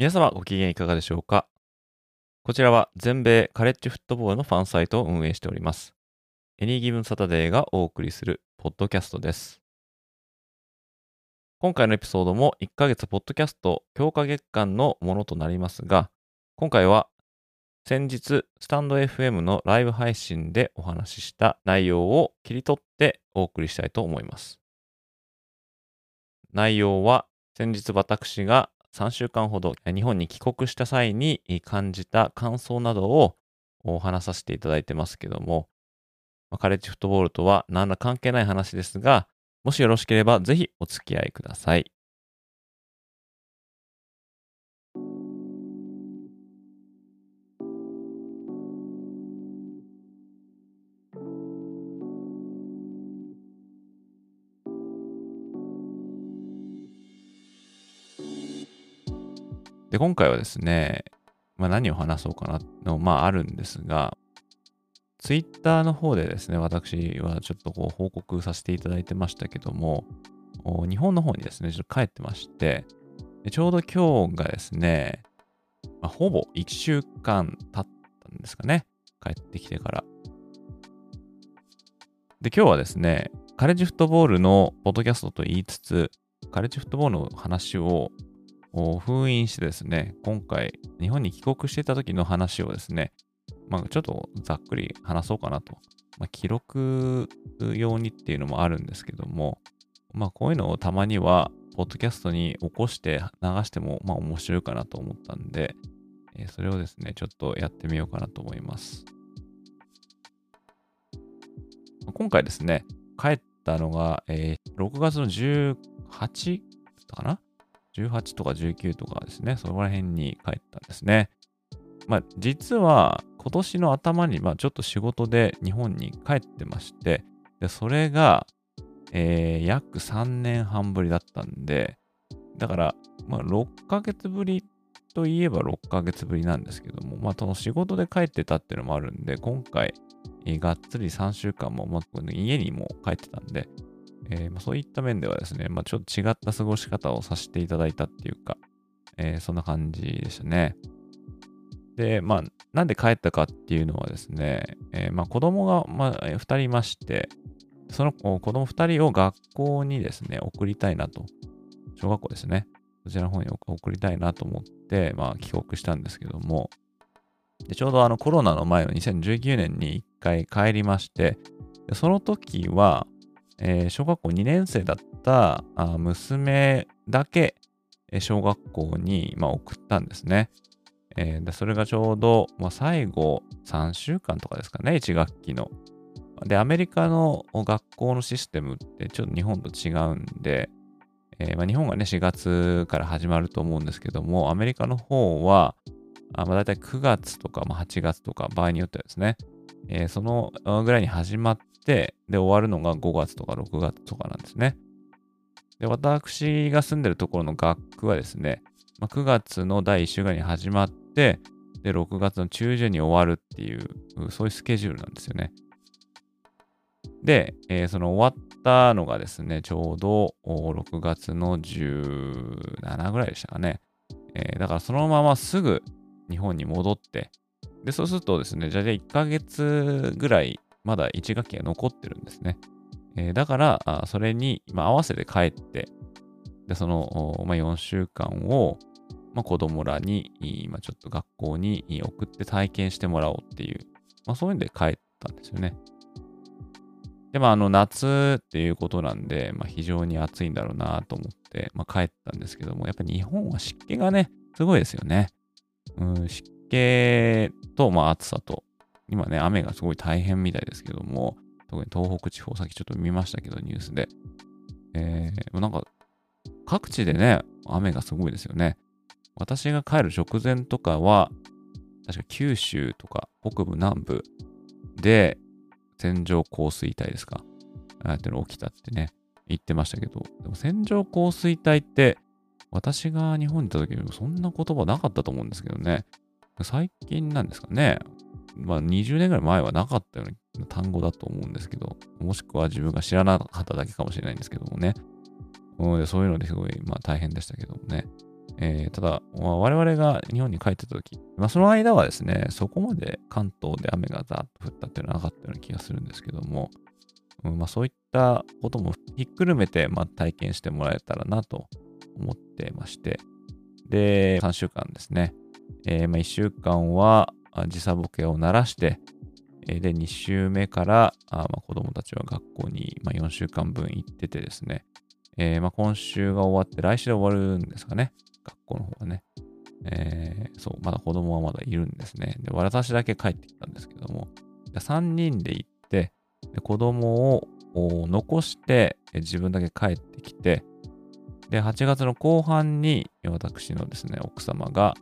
皆様ご機嫌いかがでしょうか？こちらは全米カレッジフットボールのファンサイトを運営しております。エニーギブンサタデーがお送りするポッドキャストです。今回のエピソードも1ヶ月ポッドキャスト強化月間のものとなりますが今回は先日スタンド FM のライブ配信でお話しした内容を切り取ってお送りしたいと思います。内容は先日私が3週間ほど日本に帰国した際に感じた感想などをお話させていただいてますけども、カレッジフットボールとは何ら関係ない話ですが、もしよろしければぜひお付き合いください。で、今回はですね、まあ、何を話そうかなの、まあ、あるんですが、ツイッターの方でですね、私はちょっとこう報告させていただいてましたけども、日本の方にですね、ちょっと帰ってまして、ちょうど今日がですね、まあ、ほぼ1週間経ったんですかね、帰ってきてから。で、今日はですね、カレッジフットボールのポッドキャストと言いつつ、カレッジフットボールの話を封印してですね、今回日本に帰国していた時の話をですね、まあ、ちょっとざっくり話そうかなと。まあ、記録用にっていうのもあるんですけども、まあ、こういうのをたまには、ポッドキャストに起こして流しても、まあ、面白いかなと思ったんで、えー、それをですね、ちょっとやってみようかなと思います。今回ですね、帰ったのが、えー、6月の18かな18とか19とかですね、そこら辺に帰ったんですね。まあ、実は今年の頭に、まあ、ちょっと仕事で日本に帰ってまして、でそれが、えー、約3年半ぶりだったんで、だから、まあ、6ヶ月ぶりといえば6ヶ月ぶりなんですけども、まあ、その仕事で帰ってたっていうのもあるんで、今回、えー、がっつり3週間も、まあ、家にも帰ってたんで、えー、まあ、そういった面ではですね、まあ、ちょっと違った過ごし方をさせていただいたっていうか、えー、そんな感じでしたね。で、まあ、なんで帰ったかっていうのはですね、えー、まあ、子供が、まあ、2人いまして、その子供2人を学校にですね、送りたいなと。小学校ですね。そちらの方に送りたいなと思って、まあ、帰国したんですけども、でちょうどあのコロナの前の2019年に1回帰りまして、その時は、えー、小学校2年生だった娘だけ小学校に、まあ、送ったんですね。えー、でそれがちょうど、まあ、最後3週間とかですかね、1学期の。で、アメリカの学校のシステムってちょっと日本と違うんで、えー、まあ、日本がね、4月から始まると思うんですけども、アメリカの方は、あまあ、大体9月とか、まあ、8月とか、場合によってはですね、えー、そのぐらいに始まって、で、終わるのが5月とか6月とかなんですね。で、私が住んでるところの学区はですね、まあ、9月の第1週ぐらいに始まって、で、6月の中旬に終わるっていう、そういうスケジュールなんですよね。で、えー、その終わったのがですね、ちょうど6月の17ぐらいでしたかね。えー、だからそのまますぐ日本に戻って、で、そうするとですね、じゃあ1ヶ月ぐらいまだ1学期が残ってるんですね。えー、だから、それに、まあ、合わせて帰って、で、その、まあ、4週間を、まあ、子供らに、まあ、ちょっと学校に送って体験してもらおうっていう、まあ、そういうんで帰ったんですよね。で、まあ、あの、夏っていうことなんで、まあ、非常に暑いんだろうなと思って、まあ、帰ったんですけども、やっぱり日本は湿気がね、すごいですよね。うん、湿気と、まあ、暑さと、今ね、雨がすごい大変みたいですけども、特に東北地方、さっきちょっと見ましたけど、ニュースで。えー、なんか、各地でね、雨がすごいですよね。私が帰る直前とかは、確か九州とか北部南部で線状降水帯ですか。ああっての起きたってね、言ってましたけど、でも線状降水帯って、私が日本にいた時にそんな言葉なかったと思うんですけどね。最近なんですかね。まあ20年ぐらい前はなかったような単語だと思うんですけど、もしくは自分が知らなかっただけかもしれないんですけどもね。そういうのですごい、まあ、大変でしたけどもね。えー、ただ、まあ、我々が日本に帰ってた時、まあ、その間はですね、そこまで関東で雨がザーッと降ったっていうのはなかったような気がするんですけども、うんまあ、そういったこともひっくるめて、まあ、体験してもらえたらなと思ってまして、で、3週間ですね、えー、まあ1週間は時差ボケを鳴らして、で、2週目からまあ子供たちは学校に、まあ、4週間分行っててですね、えー、まあ、今週が終わって来週で終わるんですかね。学校の方はね。えー、そう、まだ子供はまだいるんですね。で、私だけ帰ってきたんですけども、3人で行って、で子供を残して自分だけ帰ってきて、で、8月の後半に私のですね、奥様が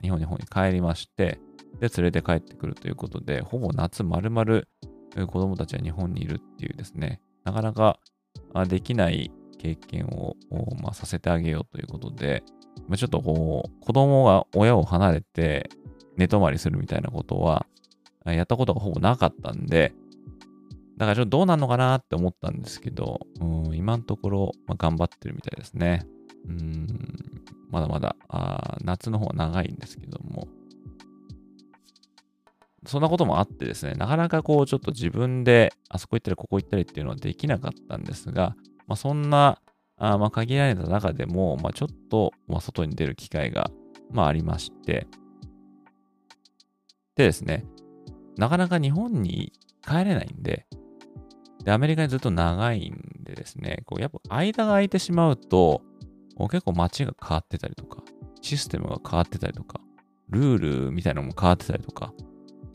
日本に帰りまして、で、連れて帰ってくるということで、ほぼ夏丸々子供たちは日本にいるっていうですね、なかなかできない経験を、まあ、させてあげようということで、まあ、ちょっとこう、子供が親を離れて寝泊まりするみたいなことは、やったことがほぼなかったんで、だからちょっとどうなんのかなって思ったんですけど、うん、今のところ、まあ、頑張ってるみたいですね。うん、まだまだあ夏の方は長いんですけども、そんなこともあってですね、なかなかこうちょっと自分であそこ行ったりここ行ったりっていうのはできなかったんですが、まあ、そんな、あまあ、限られた中でも、まあ、ちょっと、まあ、外に出る機会が、まあ、ありまして、でですね、なかなか日本に帰れないんで、で、アメリカにずっと長いんでですね、こうやっぱ間が空いてしまうと、結構街が変わってたりとか、システムが変わってたりとか、ルールみたいなのも変わってたりとか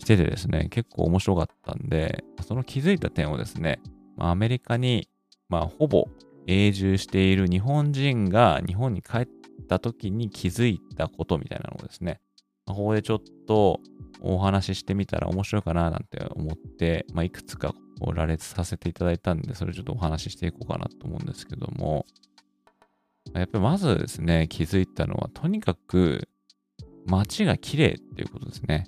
しててですね、結構面白かったんで、その気づいた点をですね、アメリカにまあ、ほぼ永住している日本人が日本に帰った時に気づいたことみたいなのをですね、ここでちょっとお話ししてみたら面白いかななんて思って、まあ、いくつか羅列させていただいたんで、それちょっとお話ししていこうかなと思うんですけども、やっぱりまずですね、気づいたのは、とにかく街が綺麗っていうことですね。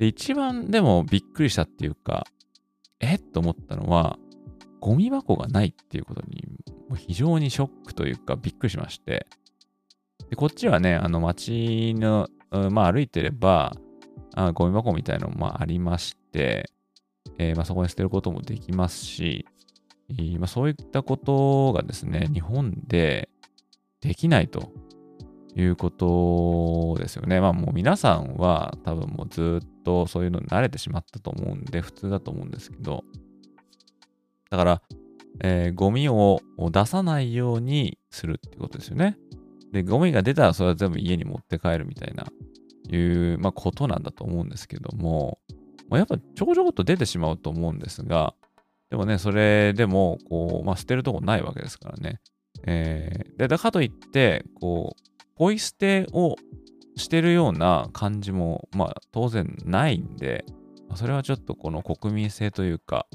で、一番でもびっくりしたっていうか、えっと思ったのは、ゴミ箱がないっていうことに、非常にショックというかびっくりしまして、でこっちはね、あの街の、まあ歩いてれば、あゴミ箱みたいなのもありまして、えー、まあ、そこに捨てることもできますし、まあ、そういったことがですね、日本でできないと。いうことですよね。まあもう皆さんは多分もうずっとそういうのに慣れてしまったと思うんで普通だと思うんですけど、だから、えー、ゴミを出さないようにするってことですよね。で、ゴミが出たらそれは全部家に持って帰るみたいな、いう、まあ、ことなんだと思うんですけども、まあ、やっぱちょこちょこっと出てしまうと思うんですが、でもね、それでも、こう、まあ、捨てるとこないわけですからね。えー、で、だかといって、こう、ポイ捨てをしてるような感じも、まあ、当然ないんで、それはちょっとこの国民性というか、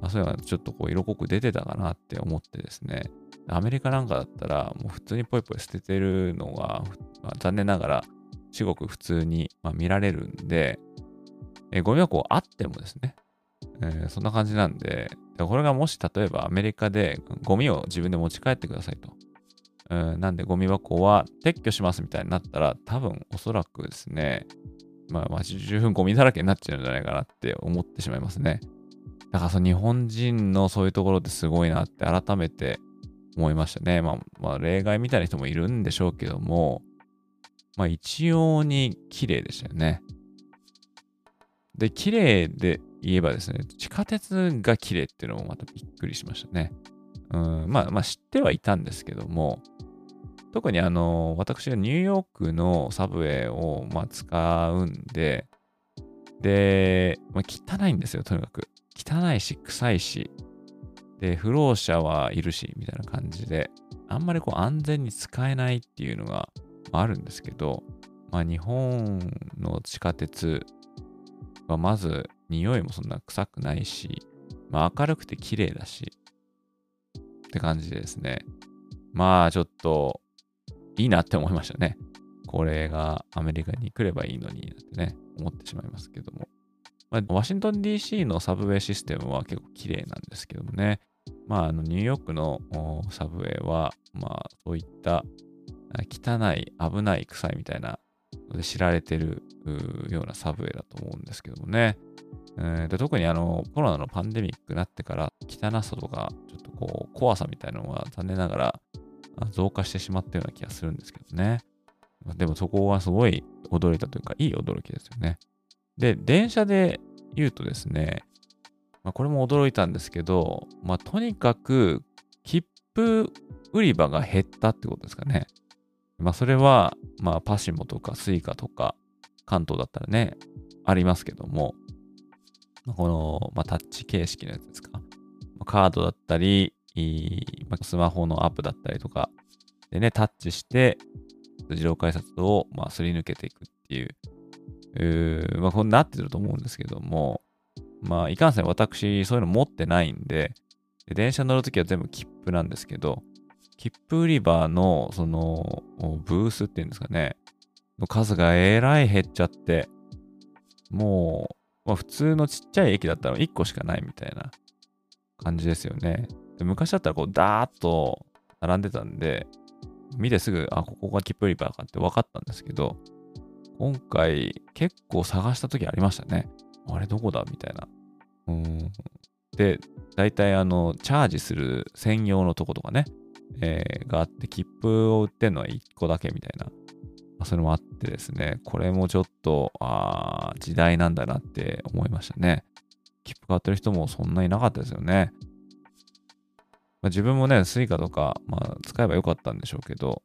まあ、そういうのがちょっとこう色濃く出てたかなって思ってですね、アメリカなんかだったら、もう普通にポイポイ捨ててるのが、まあ、残念ながら、至極普通に、まあ、見られるんで、えー、ゴミ箱あってもですね、えー、そんな感じなんで、これがもし例えばアメリカでゴミを自分で持ち帰ってくださいと。うん、なんでゴミ箱は撤去しますみたいになったら、多分おそらくですね、まあ、街十分ゴミだらけになっちゃうんじゃないかなって思ってしまいますね。だからその日本人のそういうところってすごいなって改めて思いましたね。まあ、まあ、例外みたいな人もいるんでしょうけども、まあ一様に綺麗でしたよね。で、綺麗で言えばですね、地下鉄が綺麗っていうのもまたびっくりしましたね。うん、まあ、まあ知ってはいたんですけども、特にあの、私がニューヨークのサブウェイをまあ使うんで、で、まあ、汚いんですよ、とにかく。汚いし、臭いし。で、不老者はいるし、みたいな感じで、あんまりこう安全に使えないっていうのがあるんですけど、まあ日本の地下鉄はまず匂いもそんな臭くないし、まあ明るくて綺麗だし、って感じでですね。まあちょっといいなって思いましたね。これがアメリカに来ればいいのにってね、思ってしまいますけども。まあ、ワシントン DC のサブウェイシステムは結構綺麗なんですけどもね。まあ、あのニューヨークのサブウェイは、まあ、そういった汚い、危ない、臭いみたいなで知られてるようなサブウェイだと思うんですけどもね。えー、で特にあのコロナのパンデミックになってから汚さとかちょっとこう怖さみたいなのが残念ながら増加してしまったような気がするんですけどね。でもそこはすごい驚いたというかいい驚きですよね。で、電車で言うとですね、まあ、これも驚いたんですけど、まあ、とにかく切符売り場が減ったってことですかね。まあ、それは、まあ、パスモとかスイカとか、関東だったらね、ありますけども、この、まあ、タッチ形式のやつですか。カードだったり、スマホのアップだったりとかでね、タッチして、自動改札を、まあ、すり抜けていくっていう、うまあ、こうなってると思うんですけども、まあ、いかんせん私、そういうの持ってないんで、で電車乗るときは全部切符なんですけど、切符売り場の、その、ブースっていうんですかね、の数がえらい減っちゃって、もう、まあ、普通のちっちゃい駅だったら1個しかないみたいな感じですよね。で昔だったらこう、ダーッと並んでたんで、見てすぐ、あ、ここが切符売り場かって分かったんですけど、今回結構探した時ありましたね。あれどこだみたいな。うん。で、大体あの、チャージする専用のとことかね、えー、があって、切符を売ってんのは1個だけみたいな。まあ、それもあってですね、これもちょっと、あ時代なんだなって思いましたね。切符買ってる人もそんなになかったですよね。まあ、自分もね、スイカとか、まあ、使えばよかったんでしょうけど、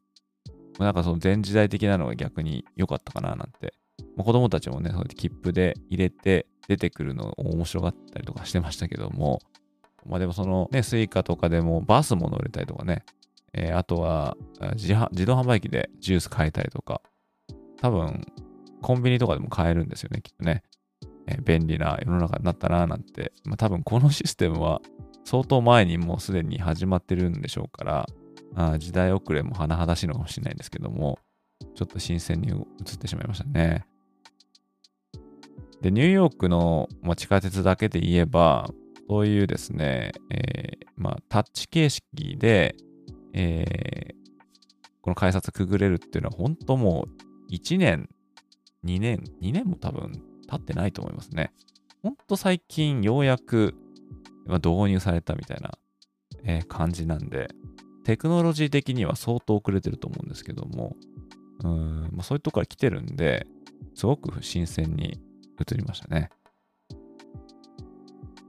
なんかその前時代的なのが逆に良かったかななんて。まあ、子供たちもね、そうやって切符で入れて出てくるのを面白がったりとかしてましたけども、まあでもそのね、スイカとかでもバスも乗れたりとかね、えー、あとは自動販売機でジュース買えたりとか、多分コンビニとかでも買えるんですよね、きっとね。えー、便利な世の中になったななんて、まあ多分このシステムは相当前にもうすでに始まってるんでしょうから、あ時代遅れも甚だしいのかもしれないんですけども、ちょっと新鮮に映ってしまいましたね。で、ニューヨークの、まあ、地下鉄だけで言えば、そういうですね、えー、まあ、タッチ形式で、えー、この改札くぐれるっていうのは本当もう1年、2年、2年も多分経ってないと思いますね。ほんと最近ようやく、ま、導入されたみたいな、え、感じなんで、テクノロジー的には相当遅れてると思うんですけども、うん、まあ、そういうとこから来てるんで、すごく新鮮に映りましたね。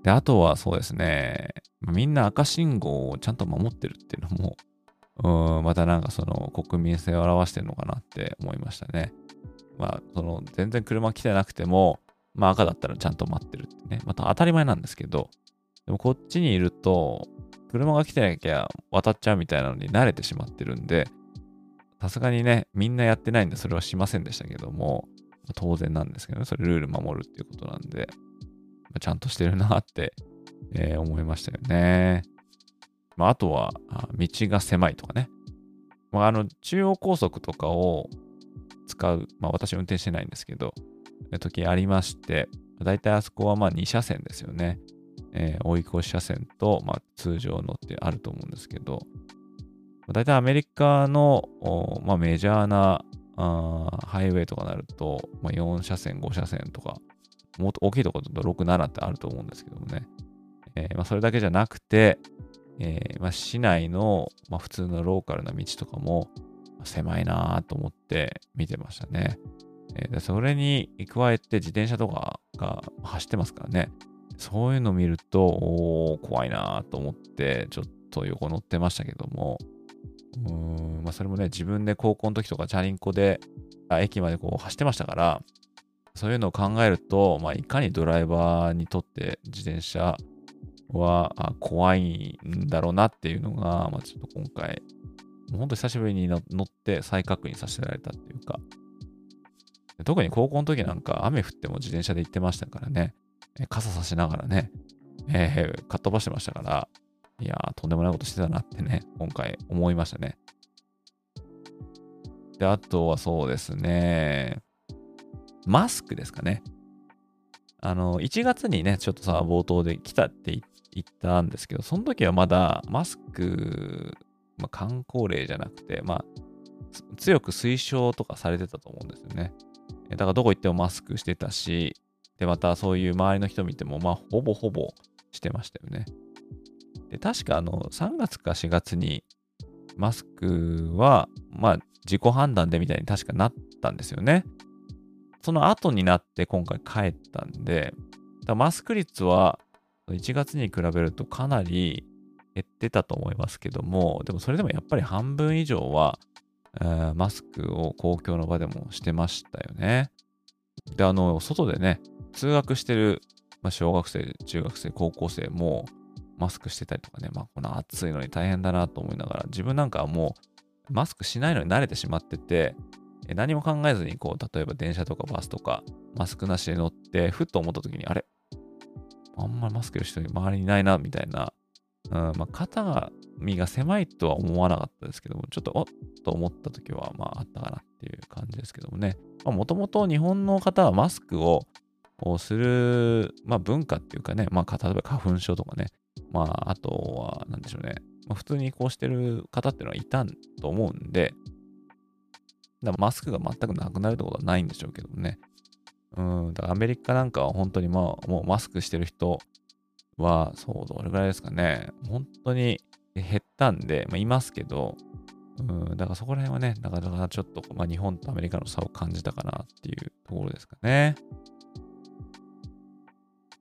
で、あとはそうですね、みんな赤信号をちゃんと守ってるっていうのも、うん、またなんかその国民性を表してるのかなって思いましたね。まあ、その全然車来てなくても、まあ赤だったらちゃんと待ってるってね。また当たり前なんですけど、でもこっちにいると、車が来てなきゃ渡っちゃうみたいなのに慣れてしまってるんで、さすがにね、みんなやってないんでそれはしませんでしたけども、当然なんですけどね、それルール守るっていうことなんで、ちゃんとしてるなって、えー、思いましたよね。まあ、あとは、道が狭いとかね。まあ、あの、中央高速とかを使う、まあ、私運転してないんですけど、時ありまして、だいたいあそこはまあ2車線ですよね。えー、追い越し車線と、まあ、通常のってあると思うんですけど、だいたいアメリカの、まあ、メジャーなあーハイウェイとかなると、まあ、4車線、5車線とか、もっと大きいところだと6、7ってあると思うんですけどもね。えーまあ、それだけじゃなくて、えーまあ、市内の、まあ、普通のローカルな道とかも狭いなと思って見てましたね。えー、それに加えて自転車とかが走ってますからね。そういうの見ると、お怖いなと思って、ちょっと横乗ってましたけども、うん、まあ、それもね、自分で高校の時とかチャリンコで駅までこう走ってましたから、そういうのを考えると、まあ、いかにドライバーにとって自転車は怖いんだろうなっていうのが、まあ、ちょっと今回、もう本当久しぶりに乗って再確認させられたっていうか、特に高校の時なんか雨降っても自転車で行ってましたからね、傘さしながらね、えー、かっ飛ばしてましたから、いや、とんでもないことしてたなってね、今回思いましたね。で、あとはそうですね、マスクですかね。あの、1月にね、ちょっとさ、冒頭で来たって言ったんですけど、その時はまだマスク、まあ、観光令じゃなくて、まあ、強く推奨とかされてたと思うんですよね。だからどこ行ってもマスクしてたし、で、またそういう周りの人見ても、まあ、ほぼほぼしてましたよね。で、確かあの、3月か4月に、マスクは、まあ、自己判断でみたいに確かなったんですよね。その後になって今回帰ったんで、マスク率は1月に比べるとかなり減ってたと思いますけども、でもそれでもやっぱり半分以上は、マスクを公共の場でもしてましたよね。で、あの、外でね、通学してる、まあ、小学生、中学生、高校生もマスクしてたりとかね、まあ、この暑いのに大変だなと思いながら、自分なんかはもうマスクしないのに慣れてしまってて、何も考えずに、こう、例えば電車とかバスとか、マスクなしで乗って、ふっと思った時に、あれ？あんまりマスクの人に周りにいないな、みたいな。うん、まあ、肩身が狭いとは思わなかったですけども、ちょっと、おっと思った時は、まあ、あったかなっていう感じですけどもね。もともと日本の方はマスクをする、まあ、文化っていうかね、まあ、例えば花粉症とかね、まあ、あとは、なんでしょうね、まあ、普通にこうしてる方っていうのはいたと思うんで、だマスクが全くなくなるってことはないんでしょうけどね。うん、だからアメリカなんかは本当にまあ、もうマスクしてる人は、そう、どれぐらいですかね。本当に減ったんで、まあ、いますけど、うん、だからそこら辺はね、なかなかちょっと、まあ、日本とアメリカの差を感じたかなっていうところですかね。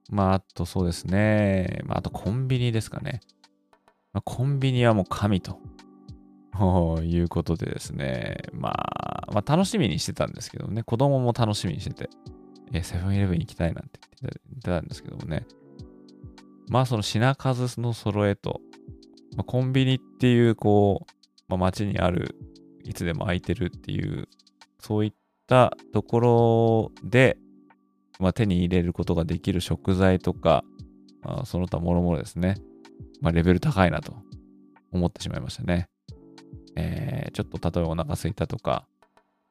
まあ、あとそうですね。まあ、あとコンビニですかね。まあ、コンビニはもう神と いうことでですね。まあ、まあ、楽しみにしてたんですけどね。子供も楽しみにしてて、えセブンイレブン行きたいなんて言ってたんですけどもね。まあ、その品数の揃えと、まあ、コンビニっていう、こう、まあ、街にある、いつでも空いてるっていう、そういったところで、まあ、手に入れることができる食材とか、まあ、その他もろもろですね、まあ、レベル高いなと思ってしまいましたね。えー、ちょっと例えばお腹すいたとか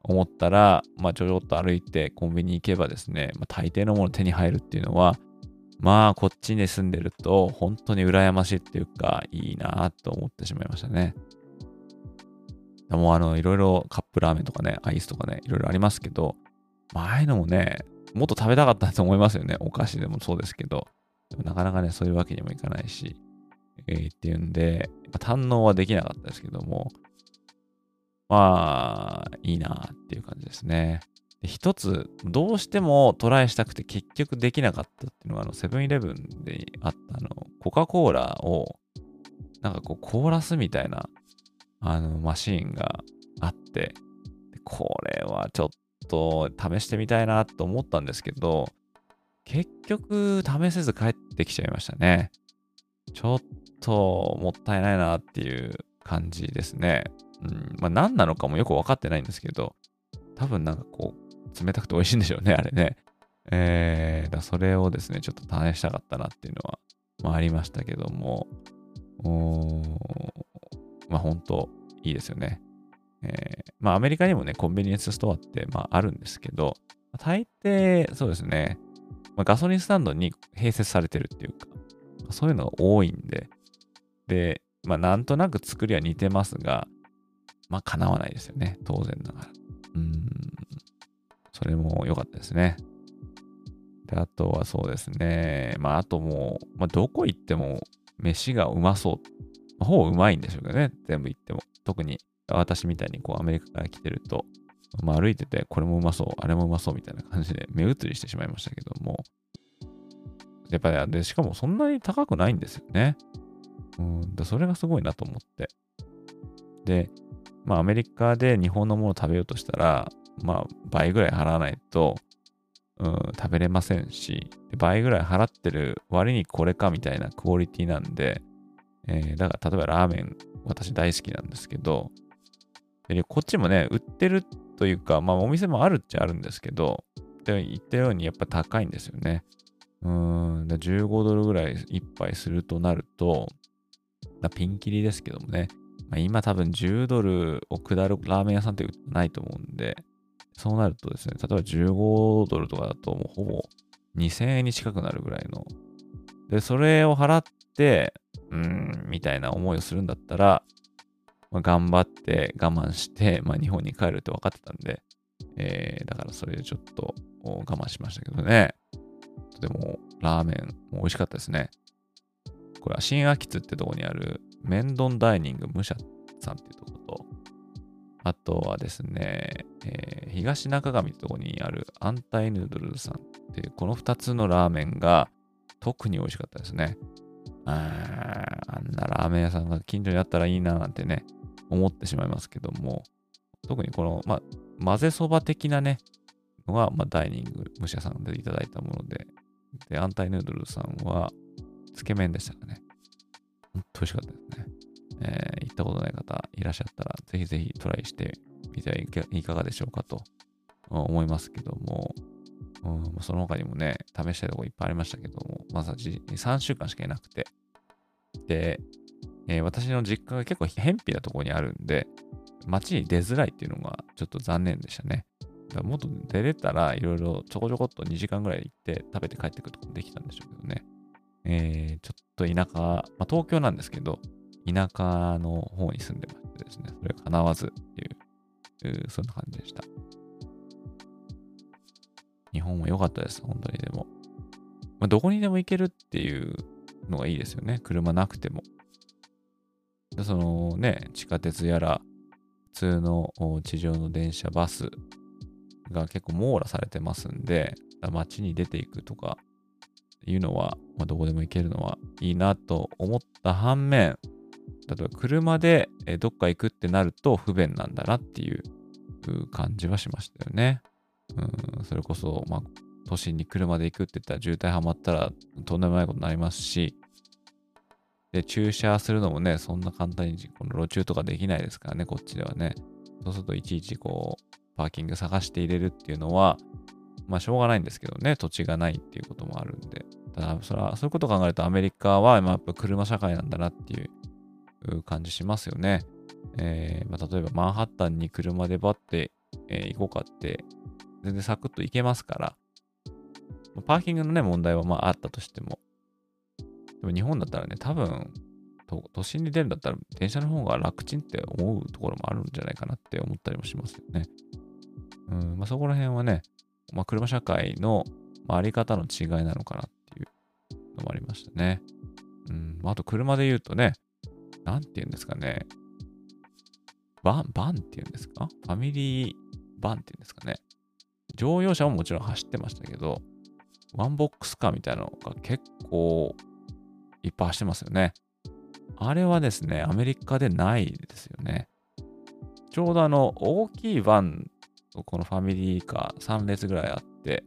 思ったら、まあ、ちょろっと歩いてコンビニ行けばですね、まあ、大抵のもの手に入るっていうのは、まあ、こっちに住んでると、本当に羨ましいっていうか、いいなと思ってしまいましたね。もう、あの、いろいろカップラーメンとかね、アイスとかね、いろいろありますけど、まあ、ああいうのもね、もっと食べたかったと思いますよね。お菓子でもそうですけど。でもなかなかね、そういうわけにもいかないし、えー、っていうんで、まあ、堪能はできなかったですけども、まあ、いいなっていう感じですね。で一つ、どうしてもトライしたくて結局できなかったっていうのが、あの、セブンイレブンであった、あの、コカ・コーラを、なんかこう、コーラスみたいな、あの、マシーンがあって、これはちょっと試してみたいなと思ったんですけど、結局試せず帰ってきちゃいましたね。ちょっともったいないなっていう感じですね。うん、まあ何なのかもよくわかってないんですけど、多分なんかこう、冷たくて美味しいんでしょうね、あれね。えー、だそれをですね、ちょっと試したかったなっていうのは、まあ、ありましたけども、まあ本当いいですよね。えー、まあアメリカにもね、コンビニエンスストアって、まああるんですけど、大抵そうですね、まあ、ガソリンスタンドに併設されてるっていうか、そういうのが多いんで、で、まあなんとなく作りは似てますが、まあ叶わないですよね、当然ながら。うん、それも良かったですね。で、あとはそうですね、まああともう、まあどこ行っても飯がうまそう。まあ、ほぼうまいんでしょうけどね、全部行っても。特に私みたいにこうアメリカから来てると、まあ、歩いててこれもうまそう、あれもうまそうみたいな感じで目移りしてしまいましたけども、やっぱり、で、しかもそんなに高くないんですよね。うん、だそれがすごいなと思って。で、まあアメリカで日本のものを食べようとしたら、まあ倍ぐらい払わないと、うん、食べれませんし、倍ぐらい払ってる割にこれかみたいなクオリティなんで、えー、だから例えばラーメン、私大好きなんですけど、でこっちもね、売ってるというか、まあお店もあるっちゃあるんですけど、で言ったようにやっぱ高いんですよね。うん、15ドルぐらい一杯するとなると、ピンキリですけどもね、まあ、今多分10ドルを下るラーメン屋さんってないと思うんで、そうなるとですね、例えば15ドルとかだともうほぼ2000円に近くなるぐらいの。で、それを払って、うん、みたいな思いをするんだったら、まあ、頑張って我慢して、まあ、日本に帰るって分かってたんで、えー、だからそれでちょっと我慢しましたけどね。とてもラーメンも美味しかったですね。これは新秋津ってとこにあるメンドンダイニング武者さんっていうとこと、あとはですね、えー、東中上ってとこにあるアンタイヌードルさんっていうこの2つのラーメンが特に美味しかったですね。ああんなラーメン屋さんが近所にあったらいいななんてね、思ってしまいますけども、特にこの、まあ、混ぜそば的なね、のが、まあ、ダイニング、武者さんでいただいたもので、で、アンタイヌードルさんは、つけ麺でしたかね。本当美味しかったですね。えー、行ったことない方いらっしゃったら、ぜひぜひトライしてみてはいかがでしょうかと思いますけども、うん、その他にもね、試したいとこいっぱいありましたけども、まさに3週間しかいなくて、で、えー、私の実家が結構偏僻なところにあるんで、街に出づらいっていうのがちょっと残念でしたね。だからもっと出れたらいろいろちょこちょこっと2時間ぐらい行って食べて帰ってくるとこできたんでしょうけどね。えー、ちょっと田舎、まあ、東京なんですけど、田舎の方に住んでましてですね、それが叶わずっていう、そんな感じでした。日本も良かったです、本当にでも。まあ、どこにでも行けるっていうのがいいですよね、車なくても。そのね、地下鉄やら、普通の地上の電車、バスが結構網羅されてますんで、街に出ていくとかいうのは、まあ、どこでも行けるのはいいなと思った反面、例えば車でどっか行くってなると不便なんだなっていう感じはしましたよね。うん、それこそ、まあ、都心に車で行くって言ったら渋滞はまったらとんでもないことになりますし、で、駐車するのもね、そんな簡単にこの路中とかできないですからね、こっちではね。そうするといちいちこう、パーキング探して入れるっていうのは、まあしょうがないんですけどね、土地がないっていうこともあるんで。ただ、それは、そういうことを考えるとアメリカは、まあ、やっぱ車社会なんだなっていう感じしますよね。えー、まあ、例えばマンハッタンに車でバッて、えー、行こうかって、全然サクッと行けますから、パーキングのね、問題はまああったとしても、でも日本だったらね、多分、都心に出るんだったら電車の方が楽ちんって思うところもあるんじゃないかなって思ったりもしますよね。うんまあ、そこら辺はね、まあ、車社会の、まあ、あり方の違いなのかなっていうのもありましたね。うんまあ、あと車で言うとね、なんて言うんですかね、バン、バンって言うんですか？ファミリーバンって言うんですかね。乗用車ももちろん走ってましたけど、ワンボックスカーみたいなのが結構いっぱい走ってますよね。あれはですね、アメリカでないですよね。ちょうどあの、大きいバンとこのファミリーカー3列ぐらいあって、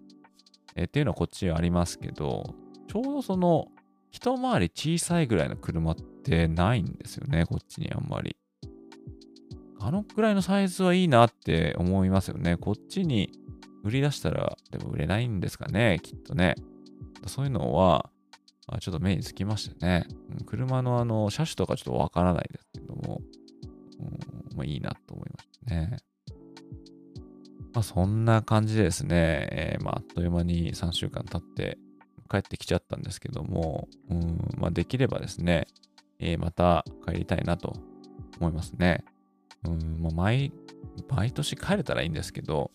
えっていうのはこっちはありますけど、ちょうどその、一回り小さいぐらいの車ってないんですよね、こっちにあんまり。あのくらいのサイズはいいなって思いますよね。こっちに売り出したら、でも売れないんですかね、きっとね。そういうのは、あ、ちょっと目につきましたね。車のあの、車種とかちょっとわからないですけども、うんまあ、いいなと思いましたね。まあ、そんな感じでですね、えー、まあ、あっという間に3週間経って帰ってきちゃったんですけども、うんまあ、できればですね、えー、また帰りたいなと思いますね。うんまあ、毎、毎年帰れたらいいんですけど、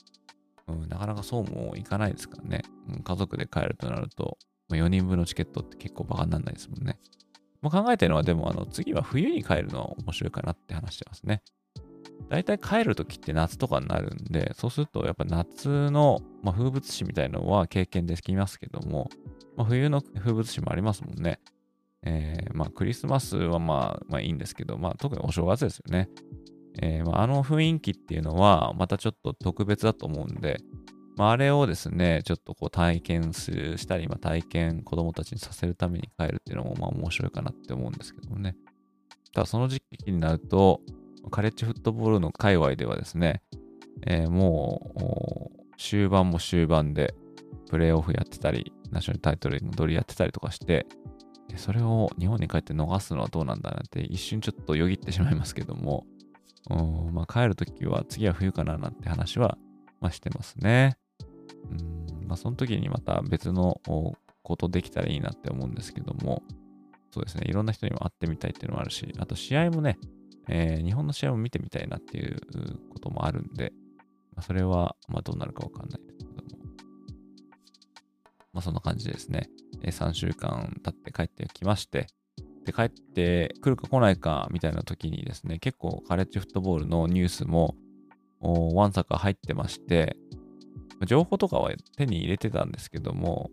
うん、なかなかそうもいかないですからね。うん、家族で帰るとなると、ま、4人分のチケットって結構バカにならないですもんね。まあ、考えてるのはでもあの次は冬に帰るのは面白いかなって話してますね。大体帰るときって夏とかになるんで、そうするとやっぱ夏の、まあ、風物詩みたいのは経験できますけども、まあ、冬の風物詩もありますもんね。えー、まあクリスマスはまあまあいいんですけど、まあ特にお正月ですよね。えー、まあ、あの雰囲気っていうのはまたちょっと特別だと思うんで、まあ、あれをですね、ちょっとこう体験する、したり、まあ、体験子供たちにさせるために帰るっていうのもまあ面白いかなって思うんですけどもね。ただその時期になると、カレッジフットボールの界隈ではですね、えー、もう終盤も終盤でプレーオフやってたり、ナショナルタイトルに戻りやってたりとかして、それを日本に帰って逃すのはどうなんだなって一瞬ちょっとよぎってしまいますけども、まあ、帰るときは次は冬かななんて話は、まあ、してますね。うんまあ、その時にまた別のことできたらいいなって思うんですけども、そうですね、いろんな人にも会ってみたいっていうのもあるし、あと試合もね、えー、日本の試合も見てみたいなっていうこともあるんで、まあ、それはまどうなるかわかんないですけども、まあそんな感じでですね、3週間経って帰ってきまして、で、帰ってくるか来ないかみたいな時にですね、結構カレッジフットボールのニュースもワンサカ入ってまして、情報とかは手に入れてたんですけども、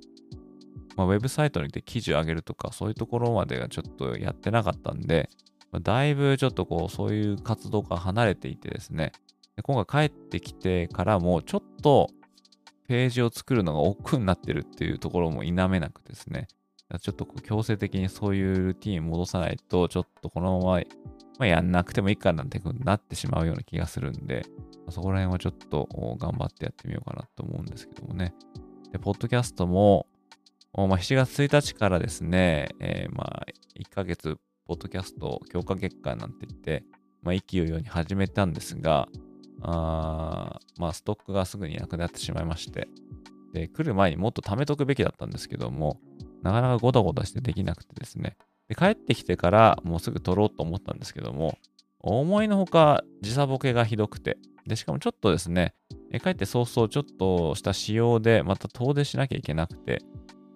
まあ、ウェブサイトにて記事を上げるとか、そういうところまでがちょっとやってなかったんで、まあ、だいぶちょっとこう、そういう活動から離れていてですね、で今回帰ってきてからも、ちょっとページを作るのが億劫になってるっていうところも否めなくですね、ちょっと強制的にそういうルーティン戻さないと、ちょっとこのまま、まあ、やんなくてもいいかなんてなってしまうような気がするんで、そこら辺はちょっと頑張ってやってみようかなと思うんですけどもね。で、ポッドキャストも、まあ、7月1日からですね、えー、まあ、1ヶ月、ポッドキャスト強化月間なんて言って、まあ、勢いように始めたんですが、あまあ、ストックがすぐになくなってしまいまして、で、来る前にもっと貯めとくべきだったんですけども、なかなかゴタゴタしてできなくてですね、で帰ってきてからもうすぐ撮ろうと思ったんですけども、思いのほか時差ボケがひどくて、で、しかもちょっとですね、帰って早々ちょっとした仕様でまた遠出しなきゃいけなくて、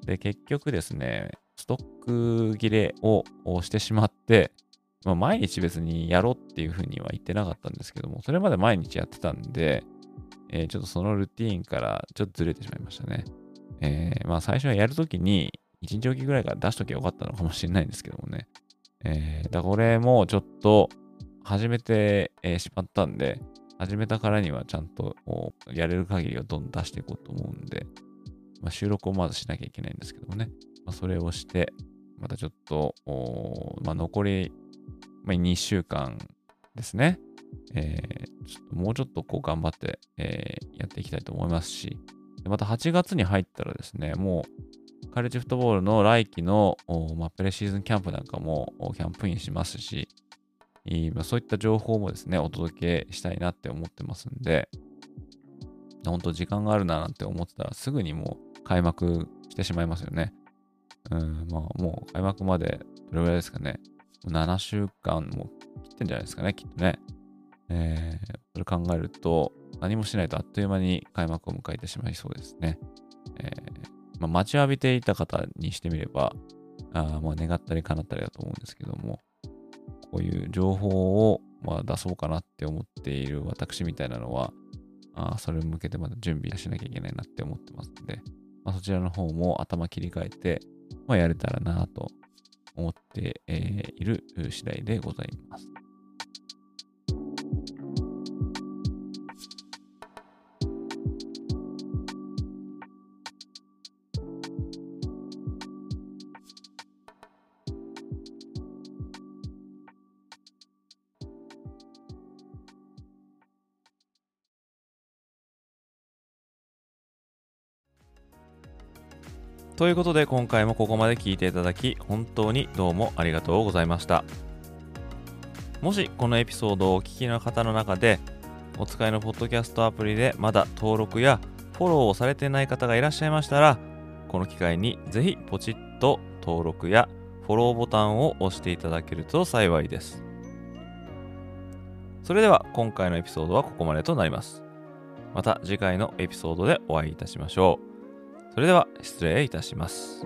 で、結局ですね、ストック切れをしてしまって、まあ、毎日別にやろうっていうふうには言ってなかったんですけども、それまで毎日やってたんで、えー、ちょっとそのルーティーンからちょっとずれてしまいましたね。えー、まあ最初はやるときに1日おきぐらいから出しときゃよかったのかもしれないんですけどもね。えー、だこれもちょっと始めて、えー、しまったんで、始めたからにはちゃんとやれる限りをどんどん出していこうと思うんで、まあ、収録をまずしなきゃいけないんですけどもね。まあ、それをして、またちょっと、まあ、残り、まあ、2週間ですね。えー、ちょっともうちょっとこう頑張って、えー、やっていきたいと思いますし、また8月に入ったらですね、もうカレッジフットボールの来季の、まあ、プレシーズンキャンプなんかもキャンプインしますし、まあ、そういった情報もですね、お届けしたいなって思ってますんで、本当時間があるななんて思ってたらすぐにもう開幕してしまいますよね。うん、まあもう開幕までどれぐらいですかね。7週間も切ってんじゃないですかね、きっとね。えー、それ考えると、何もしないとあっという間に開幕を迎えてしまいそうですね。えー、まあ、待ちわびていた方にしてみれば、あまあ願ったり叶ったりだと思うんですけども、こういう情報をまあ出そうかなって思っている私みたいなのは、あそれに向けてまた準備しなきゃいけないなって思ってますので、まあ、そちらの方も頭切り替えて、まあ、やれたらなと思って、えー、いる次第でございます。ということで今回もここまで聞いていただき本当にどうもありがとうございました。もしこのエピソードをお聞きの方の中でお使いのポッドキャストアプリでまだ登録やフォローをされてない方がいらっしゃいましたらこの機会にぜひポチッと登録やフォローボタンを押していただけると幸いです。それでは今回のエピソードはここまでとなります。また次回のエピソードでお会いいたしましょう。それでは失礼いたします。